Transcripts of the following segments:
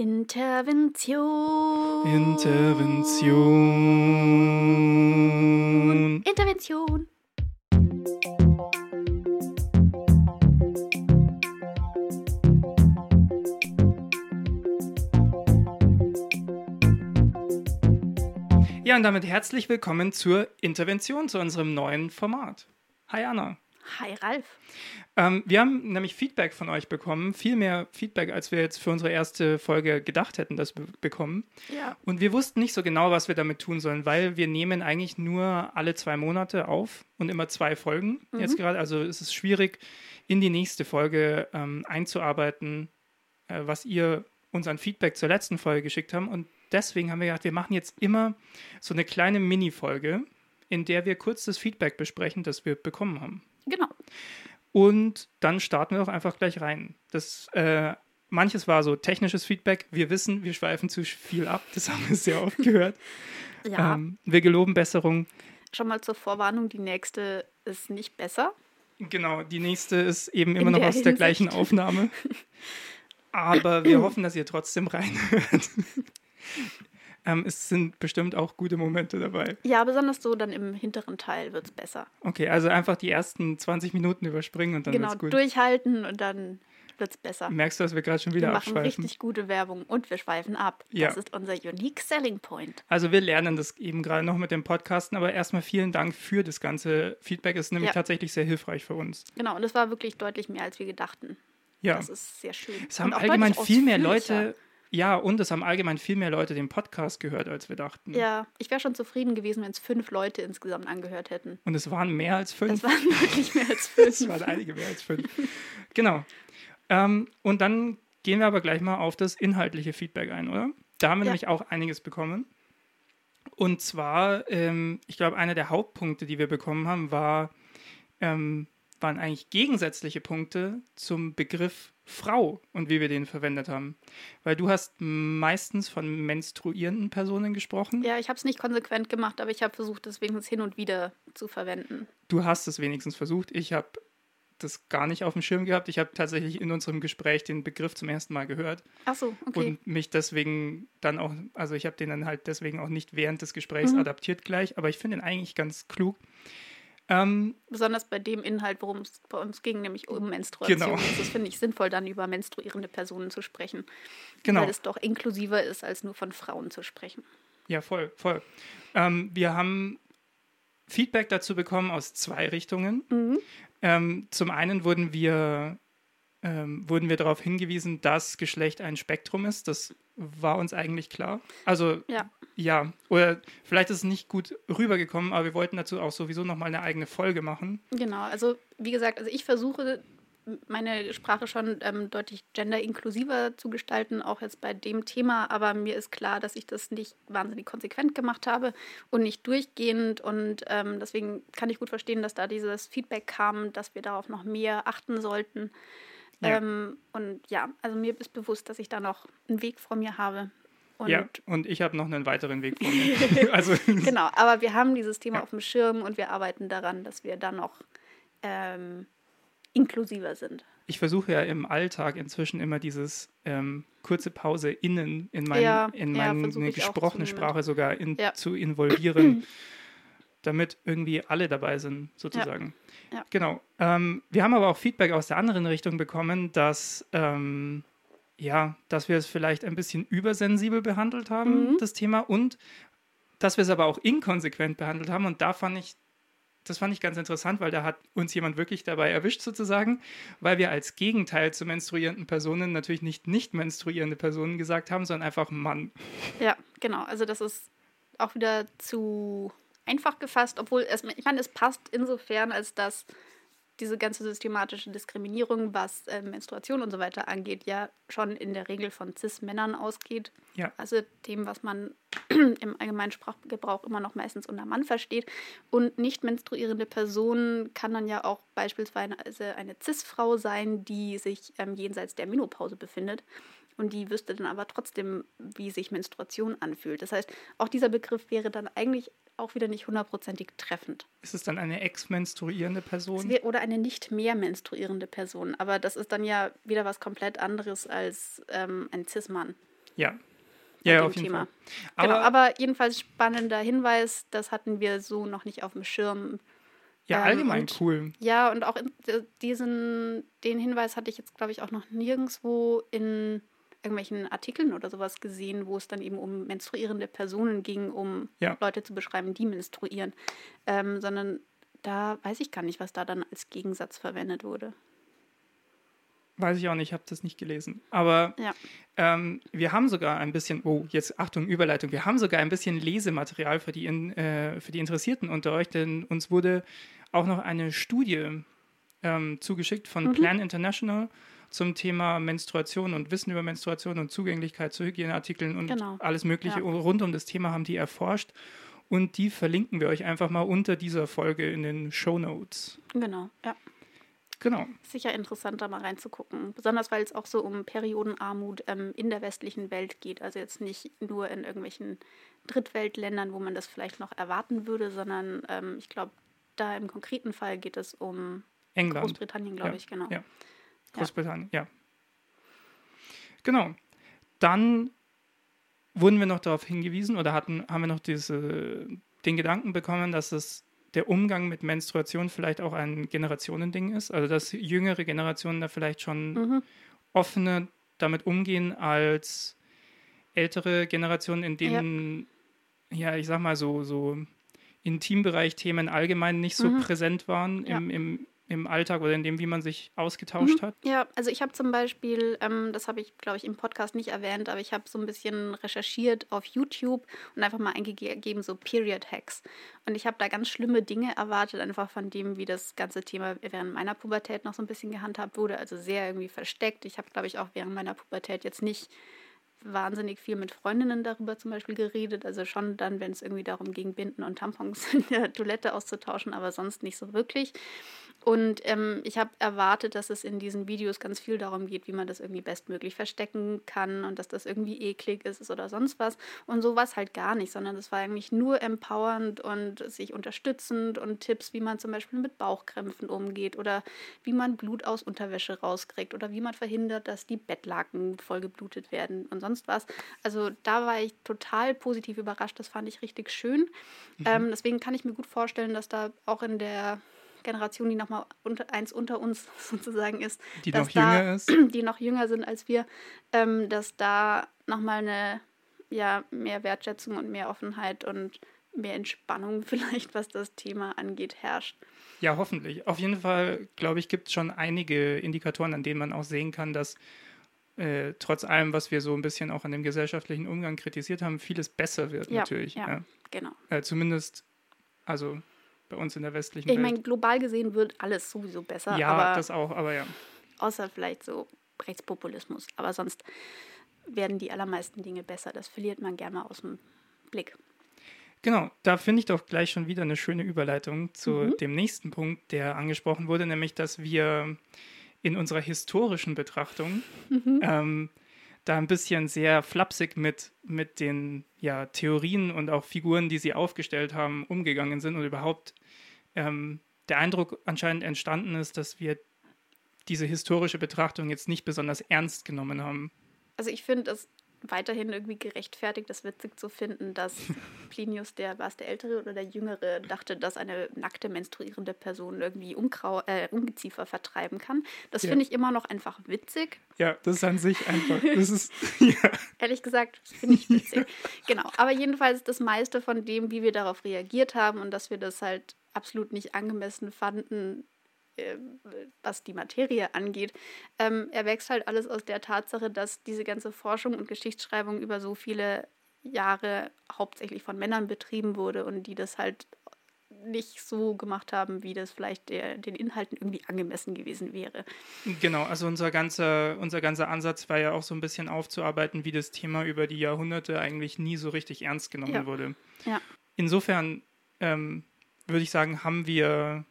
Intervention. Intervention. Intervention. Ja, und damit herzlich willkommen zur Intervention, zu unserem neuen Format. Hi Anna. Hi Ralf. Ähm, wir haben nämlich Feedback von euch bekommen, viel mehr Feedback, als wir jetzt für unsere erste Folge gedacht hätten, das wir bekommen. Ja. Und wir wussten nicht so genau, was wir damit tun sollen, weil wir nehmen eigentlich nur alle zwei Monate auf und immer zwei Folgen jetzt gerade. Also es ist schwierig, in die nächste Folge ähm, einzuarbeiten, äh, was ihr uns an Feedback zur letzten Folge geschickt haben. Und deswegen haben wir gedacht, wir machen jetzt immer so eine kleine Mini-Folge, in der wir kurz das Feedback besprechen, das wir bekommen haben. Genau. Und dann starten wir auch einfach gleich rein. Das, äh, manches war so technisches Feedback. Wir wissen, wir schweifen zu viel ab. Das haben wir sehr oft gehört. Ja. Ähm, wir geloben Besserung. Schon mal zur Vorwarnung, die nächste ist nicht besser. Genau, die nächste ist eben In immer noch der aus der Hinsicht. gleichen Aufnahme. Aber wir hoffen, dass ihr trotzdem reinhört. ähm, es sind bestimmt auch gute Momente dabei. Ja, besonders so dann im hinteren Teil wird es besser. Okay, also einfach die ersten 20 Minuten überspringen und dann genau, wird's gut. durchhalten und dann wird es besser. Merkst du, dass wir gerade schon Wir wieder machen abschweifen? richtig gute Werbung und wir schweifen ab. Ja. Das ist unser Unique Selling Point. Also wir lernen das eben gerade noch mit dem Podcasten, aber erstmal vielen Dank für das ganze Feedback. Ist nämlich Ja. tatsächlich sehr hilfreich für uns. Genau, und es war wirklich deutlich mehr, als wir gedachten. Ja, Das ist sehr schön. es haben allgemein viel mehr. Leute, ja, und es haben allgemein viel mehr Leute den Podcast gehört, als wir dachten. Ja, ich wäre schon zufrieden gewesen, wenn es fünf Leute insgesamt angehört hätten. Und es waren mehr als fünf. Das waren wirklich mehr als Es fünf. waren einige mehr als fünf. genau. Ähm, und dann gehen wir aber gleich mal auf das inhaltliche Feedback ein, oder? Da haben wir Ja. nämlich auch einiges bekommen. Und zwar, ähm, ich glaube, einer der Hauptpunkte, die wir bekommen haben, war, ähm, waren eigentlich gegensätzliche Punkte zum Begriff Frau und wie wir den verwendet haben. Weil du hast meistens von menstruierenden Personen gesprochen. Ja, ich habe es nicht konsequent gemacht, aber ich habe versucht, das wenigstens hin und wieder zu verwenden. Du hast es wenigstens versucht. Ich habe das gar nicht auf dem Schirm gehabt. Ich habe tatsächlich in unserem Gespräch den Begriff zum ersten Mal gehört Ach so, okay. und mich deswegen dann auch, also ich habe den dann halt deswegen auch nicht während des Gesprächs Mhm. adaptiert gleich, aber ich finde ihn eigentlich ganz klug. Ähm, Besonders bei dem Inhalt, worum es bei uns ging, nämlich um Menstruation. Genau. Das finde ich sinnvoll, dann über menstruierende Personen zu sprechen. genau. Weil es doch inklusiver ist, als nur von Frauen zu sprechen. Ja, voll, voll. Ähm, wir haben Feedback dazu bekommen aus zwei Richtungen. Mhm. Ähm, zum einen wurden wir, ähm, wurden wir darauf hingewiesen, dass Geschlecht ein Spektrum ist. Das war uns eigentlich klar. Also Ja. ja, oder vielleicht ist es nicht gut rübergekommen, aber wir wollten dazu auch sowieso nochmal eine eigene Folge machen. Genau, also wie gesagt, also ich versuche meine Sprache schon ähm, deutlich genderinklusiver zu gestalten, auch jetzt bei dem Thema, aber mir ist klar, dass ich das nicht wahnsinnig konsequent gemacht habe und nicht durchgehend und ähm, deswegen kann ich gut verstehen, dass da dieses Feedback kam, dass wir darauf noch mehr achten sollten. Ja. Ähm, und ja, also mir ist bewusst, dass ich da noch einen Weg vor mir habe. Und ja, und ich habe noch einen weiteren Weg vor mir. also Genau, aber wir haben dieses Thema Ja. auf dem Schirm und wir arbeiten daran, dass wir dann noch ähm, inklusiver sind. ich versuche ja im Alltag inzwischen immer dieses ähm, kurze Pause innen in, mein, Ja, in ja, meine auch gesprochene. Sprache sogar in, Ja. zu involvieren, damit irgendwie alle dabei sind, sozusagen. Ja. Genau. Ähm, wir haben aber auch Feedback aus der anderen Richtung bekommen, dass, ähm, ja, dass wir es vielleicht ein bisschen übersensibel behandelt haben, Mhm. das Thema, und dass wir es aber auch inkonsequent behandelt haben. Und da fand ich das fand ich ganz interessant, weil da hat uns jemand wirklich dabei erwischt sozusagen, weil wir als Gegenteil zu menstruierenden Personen natürlich nicht nicht menstruierende Personen gesagt haben, sondern einfach Mann. Ja, genau. Also das ist auch wieder zu einfach gefasst, obwohl es, ich meine, es passt insofern, als dass diese ganze systematische Diskriminierung, was äh, Menstruation und so weiter angeht, ja schon in der Regel von Cis-Männern ausgeht. Ja. Also dem, was man im allgemeinen Sprachgebrauch immer noch meistens unter Mann versteht. Und nicht menstruierende Person kann dann ja auch beispielsweise eine Cis-Frau sein, die sich ähm, jenseits der Menopause befindet. Und die wüsste dann aber trotzdem, wie sich Menstruation anfühlt. Das heißt, auch dieser Begriff wäre dann eigentlich auch wieder nicht hundertprozentig treffend. Ist es dann eine ex-menstruierende Person? Oder eine nicht mehr menstruierende Person. Aber das ist dann ja wieder was komplett anderes als ähm, ein Cis-Mann. Ja. Ja, auf jeden Thema. Fall. Aber, genau, aber jedenfalls spannender Hinweis, das hatten wir so noch nicht auf dem Schirm. Ja, ähm, allgemein und, cool. Ja, und auch diesen, den Hinweis hatte ich jetzt, glaube ich, auch noch nirgendwo in irgendwelchen Artikeln oder sowas gesehen, wo es dann eben um menstruierende Personen ging, um ja. Leute zu beschreiben, die menstruieren. Ähm, sondern da weiß ich gar nicht, was da dann als Gegensatz verwendet wurde. Weiß ich auch nicht, ich habe das nicht gelesen. Aber ja. ähm, wir haben sogar ein bisschen, oh, jetzt Achtung, Überleitung, wir haben sogar ein bisschen Lesematerial für die, in, äh, für die Interessierten unter euch, denn uns wurde auch noch eine Studie ähm, zugeschickt von mhm. Plan International zum Thema Menstruation und Wissen über Menstruation und Zugänglichkeit zu Hygieneartikeln und genau. alles Mögliche ja. rund um das Thema haben die erforscht. Und die verlinken wir euch einfach mal unter dieser Folge in den Show Notes. Genau, ja. Genau. Sicher interessant, da mal reinzugucken. Besonders weil es auch so um Periodenarmut ähm, in der westlichen Welt geht. Also jetzt nicht nur in irgendwelchen Drittweltländern, wo man das vielleicht noch erwarten würde, sondern ähm, ich glaube, da im konkreten Fall geht es um England. Großbritannien, glaube ja. ich, genau. Ja. Großbritannien, ja. ja. Genau. Dann wurden wir noch darauf hingewiesen oder hatten, haben wir noch diese, den Gedanken bekommen, dass es der Umgang mit Menstruation vielleicht auch ein Generationending ist. Also dass jüngere Generationen da vielleicht schon mhm. offener damit umgehen als ältere Generationen, in denen, ja, ja ich sag mal, so, so Intimbereich Themen allgemein nicht so mhm. präsent waren ja. im, im im Alltag oder in dem, wie man sich ausgetauscht mhm. hat? Ja, also ich habe zum Beispiel, ähm, das habe ich, glaube ich, im Podcast nicht erwähnt, aber ich habe so ein bisschen recherchiert auf YouTube und einfach mal eingegeben, so Period Hacks. Und ich habe da ganz schlimme Dinge erwartet, einfach von dem, wie das ganze Thema während meiner Pubertät noch so ein bisschen gehandhabt wurde. Also sehr irgendwie versteckt. Ich habe, glaube ich, auch während meiner Pubertät jetzt nicht wahnsinnig viel mit Freundinnen darüber zum Beispiel geredet. Also schon dann, wenn es irgendwie darum ging, Binden und Tampons in der Toilette auszutauschen, aber sonst nicht so wirklich. Und ähm, ich habe erwartet, dass es in diesen Videos ganz viel darum geht, wie man das irgendwie bestmöglich verstecken kann und dass das irgendwie eklig ist oder sonst was. Und so war es halt gar nicht, sondern es war eigentlich nur empowernd und sich unterstützend und Tipps, wie man zum Beispiel mit Bauchkrämpfen umgeht oder wie man Blut aus Unterwäsche rauskriegt oder wie man verhindert, dass die Bettlaken vollgeblutet werden und sonst was. Also da war ich total positiv überrascht. Das fand ich richtig schön. Mhm. Ähm, deswegen kann ich mir gut vorstellen, dass da auch in der Generation, die nochmal unter, eins unter uns sozusagen ist. Die noch jünger ist. Die noch jünger sind als wir, ähm, dass da nochmal eine, ja, mehr Wertschätzung und mehr Offenheit und mehr Entspannung vielleicht, was das Thema angeht, herrscht. Ja, hoffentlich. Auf jeden Fall, glaube ich, gibt es schon einige Indikatoren, an denen man auch sehen kann, dass äh, trotz allem, was wir so ein bisschen auch an dem gesellschaftlichen Umgang kritisiert haben, vieles besser wird ja, natürlich. Ja, ja. genau. Äh, zumindest, also bei uns in der westlichen ich Welt. Ich meine, global gesehen wird alles sowieso besser. Ja, aber, das auch, aber ja. Außer vielleicht so Rechtspopulismus. Aber sonst werden die allermeisten Dinge besser. Das verliert man gerne mal aus dem Blick. Genau, da finde ich doch gleich schon wieder eine schöne Überleitung zu mhm. dem nächsten Punkt, der angesprochen wurde, nämlich dass wir in unserer historischen Betrachtung mhm. ähm, da ein bisschen sehr flapsig mit, mit den ja, Theorien und auch Figuren, die sie aufgestellt haben, umgegangen sind und überhaupt ähm, der Eindruck anscheinend entstanden ist, dass wir diese historische Betrachtung jetzt nicht besonders ernst genommen haben. Also ich finde, das weiterhin irgendwie gerechtfertigt, das witzig zu finden, dass Plinius, der war es der Ältere oder der Jüngere, dachte, dass eine nackte menstruierende Person irgendwie Unkrau äh, Ungeziefer vertreiben kann. Das ja. finde ich immer noch einfach witzig. Ja, das ist an sich einfach. Das ist, ja. Ehrlich gesagt, finde ich witzig. genau. Aber jedenfalls das meiste von dem, wie wir darauf reagiert haben und dass wir das halt absolut nicht angemessen fanden, was die Materie angeht, ähm, erwächst halt alles aus der Tatsache, dass diese ganze Forschung und Geschichtsschreibung über so viele Jahre hauptsächlich von Männern betrieben wurde und die das halt nicht so gemacht haben, wie das vielleicht der, den Inhalten irgendwie angemessen gewesen wäre. Genau, also unser ganzer, unser ganzer Ansatz war ja auch so ein bisschen aufzuarbeiten, wie das Thema über die Jahrhunderte eigentlich nie so richtig ernst genommen ja. wurde. Ja. Insofern ähm, würde ich sagen, haben wir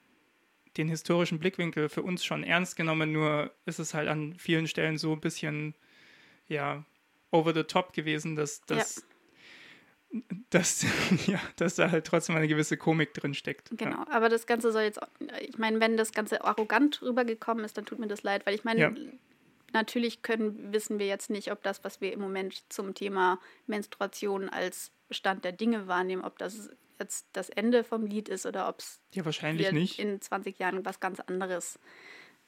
den historischen Blickwinkel für uns schon ernst genommen, nur ist es halt an vielen Stellen so ein bisschen, ja, over the top gewesen, dass, dass, ja. dass, ja, dass da halt trotzdem eine gewisse Komik drin steckt. Genau, ja. aber das Ganze soll jetzt, ich meine, wenn das Ganze arrogant rübergekommen ist, dann tut mir das leid, weil ich meine, ja. natürlich können, wissen wir jetzt nicht, ob das, was wir im Moment zum Thema Menstruation als Stand der Dinge wahrnehmen, ob das jetzt das Ende vom Lied ist oder ob es ja, wahrscheinlich nicht. in 20 Jahren was ganz anderes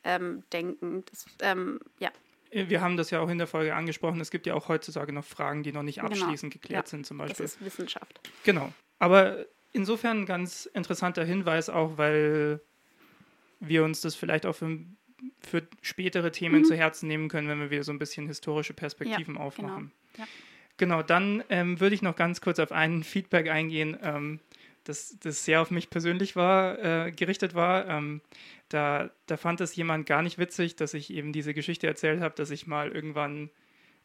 ähm, denken. Das, ähm, ja. Wir haben das ja auch in der Folge angesprochen. Es gibt ja auch heutzutage noch Fragen, die noch nicht genau. abschließend genau. geklärt ja, sind, zum Beispiel. Das ist Wissenschaft. Genau. Aber insofern ein ganz interessanter Hinweis auch, weil wir uns das vielleicht auch für, für spätere Themen mhm. zu Herzen nehmen können, wenn wir wieder so ein bisschen historische Perspektiven ja, aufmachen. Genau. Ja. Genau, dann ähm, würde ich noch ganz kurz auf ein Feedback eingehen, ähm, das, das sehr auf mich persönlich war, äh, gerichtet war. Ähm, da, da fand es jemand gar nicht witzig, dass ich eben diese Geschichte erzählt habe, dass ich mal irgendwann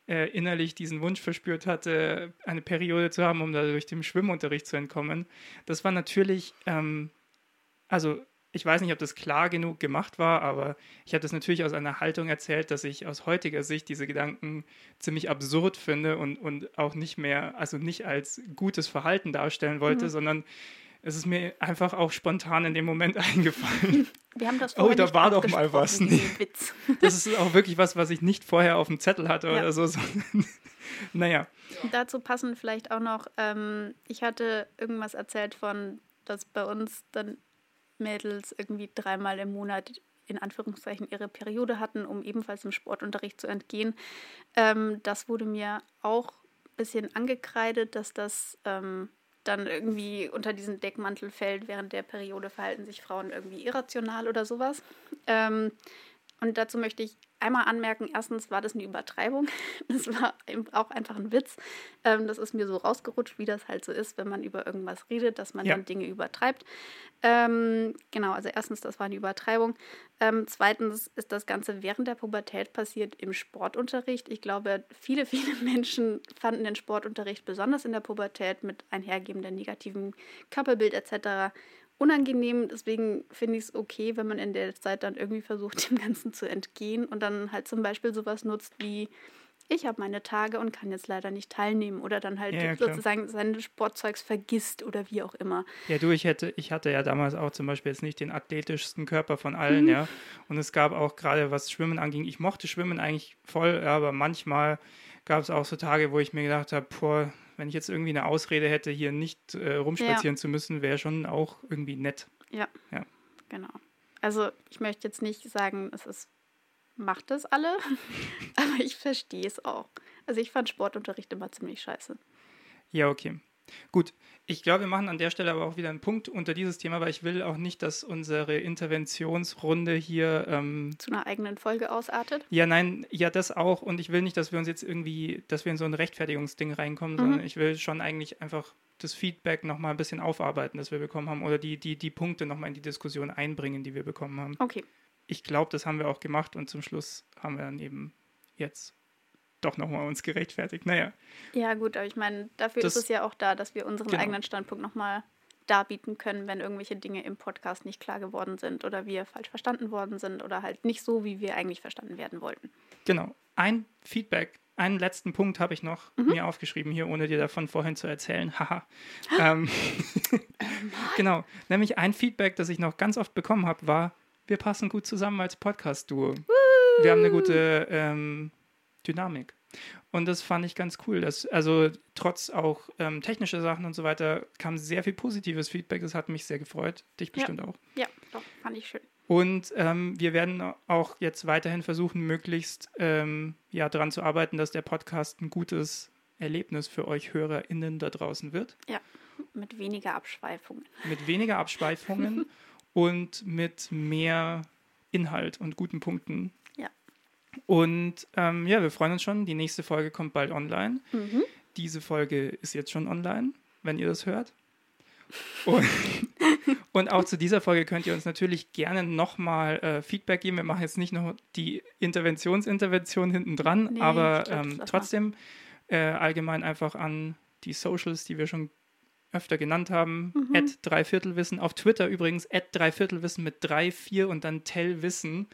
äh, innerlich diesen Wunsch verspürt hatte, eine Periode zu haben, um dadurch dem Schwimmunterricht zu entkommen. Das war natürlich, ähm, also ich weiß nicht, ob das klar genug gemacht war, aber ich habe das natürlich aus einer Haltung erzählt, dass ich aus heutiger Sicht diese Gedanken ziemlich absurd finde und, und auch nicht mehr, also nicht als gutes Verhalten darstellen wollte, mhm. sondern es ist mir einfach auch spontan in dem Moment eingefallen. Wir haben das Oh, da war doch mal was. Nee. Das ist auch wirklich was, was ich nicht vorher auf dem Zettel hatte ja. oder so. naja. Dazu passen vielleicht auch noch, ähm, ich hatte irgendwas erzählt von, dass bei uns dann Mädels irgendwie dreimal im Monat in Anführungszeichen ihre Periode hatten, um ebenfalls im Sportunterricht zu entgehen. Ähm, das wurde mir auch ein bisschen angekreidet, dass das ähm, dann irgendwie unter diesen Deckmantel fällt. Während der Periode verhalten sich Frauen irgendwie irrational oder sowas. Ähm, und dazu möchte ich einmal anmerken, erstens war das eine Übertreibung. Das war auch einfach ein Witz. Ähm, das ist mir so rausgerutscht, wie das halt so ist, wenn man über irgendwas redet, dass man ja. dann Dinge übertreibt. Ähm, genau, also erstens, das war eine Übertreibung. Ähm, zweitens ist das Ganze während der Pubertät passiert im Sportunterricht. Ich glaube, viele, viele Menschen fanden den Sportunterricht besonders in der Pubertät mit einhergebendem negativen Körperbild etc unangenehm. Deswegen finde ich es okay, wenn man in der Zeit dann irgendwie versucht, dem Ganzen zu entgehen und dann halt zum Beispiel sowas nutzt wie ich habe meine Tage und kann jetzt leider nicht teilnehmen oder dann halt ja, ja, sozusagen seine Sportzeugs vergisst oder wie auch immer. Ja, du, ich hätte, ich hatte ja damals auch zum Beispiel jetzt nicht den athletischsten Körper von allen, mhm. ja. Und es gab auch gerade, was Schwimmen anging, ich mochte Schwimmen eigentlich voll, ja, aber manchmal gab es auch so Tage, wo ich mir gedacht habe, boah, wenn ich jetzt irgendwie eine Ausrede hätte, hier nicht äh, rumspazieren ja. zu müssen, wäre schon auch irgendwie nett. Ja. ja. Genau. Also ich möchte jetzt nicht sagen, es ist, macht das alle, aber ich verstehe es auch. Also ich fand Sportunterricht immer ziemlich scheiße. Ja, okay. Gut, ich glaube, wir machen an der Stelle aber auch wieder einen Punkt unter dieses Thema, weil ich will auch nicht, dass unsere Interventionsrunde hier ähm, zu einer eigenen Folge ausartet. Ja, nein, ja, das auch. Und ich will nicht, dass wir uns jetzt irgendwie, dass wir in so ein Rechtfertigungsding reinkommen, mhm. sondern ich will schon eigentlich einfach das Feedback nochmal ein bisschen aufarbeiten, das wir bekommen haben, oder die, die, die Punkte nochmal in die Diskussion einbringen, die wir bekommen haben. Okay. Ich glaube, das haben wir auch gemacht und zum Schluss haben wir dann eben jetzt doch nochmal uns gerechtfertigt. Naja. Ja, gut, aber ich meine, dafür das, ist es ja auch da, dass wir unseren genau. eigenen Standpunkt nochmal darbieten können, wenn irgendwelche Dinge im Podcast nicht klar geworden sind oder wir falsch verstanden worden sind oder halt nicht so, wie wir eigentlich verstanden werden wollten. Genau. Ein Feedback, einen letzten Punkt habe ich noch mhm. mir aufgeschrieben hier, ohne dir davon vorhin zu erzählen. Haha. ähm, genau. Nämlich ein Feedback, das ich noch ganz oft bekommen habe, war, wir passen gut zusammen als Podcast-Duo. Wir haben eine gute ähm, Dynamik. Und das fand ich ganz cool. Dass, also trotz auch ähm, technischer Sachen und so weiter kam sehr viel positives Feedback. Das hat mich sehr gefreut. Dich bestimmt ja. auch. Ja, doch, fand ich schön. Und ähm, wir werden auch jetzt weiterhin versuchen, möglichst ähm, ja, daran zu arbeiten, dass der Podcast ein gutes Erlebnis für euch HörerInnen da draußen wird. Ja, mit weniger Abschweifungen. Mit weniger Abschweifungen und mit mehr Inhalt und guten Punkten und ähm, ja, wir freuen uns schon. Die nächste Folge kommt bald online. Mhm. Diese Folge ist jetzt schon online, wenn ihr das hört. Und, und auch zu dieser Folge könnt ihr uns natürlich gerne nochmal äh, Feedback geben. Wir machen jetzt nicht noch die Interventionsintervention hinten dran, nee, aber glaub, ähm, trotzdem äh, allgemein einfach an die Socials, die wir schon öfter genannt haben. Mhm. At Dreiviertelwissen. Auf Twitter übrigens, at Dreiviertelwissen mit drei, vier und dann Tellwissen.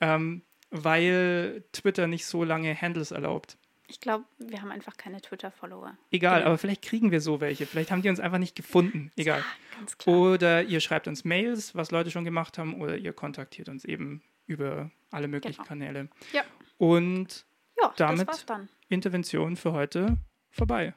Ähm, weil Twitter nicht so lange Handles erlaubt. Ich glaube, wir haben einfach keine Twitter-Follower. Egal, genau. aber vielleicht kriegen wir so welche. Vielleicht haben die uns einfach nicht gefunden. Egal. Ja, oder ihr schreibt uns Mails, was Leute schon gemacht haben, oder ihr kontaktiert uns eben über alle möglichen genau. Kanäle. Ja. Und Ja, Damit- das war's dann. Intervention für heute vorbei.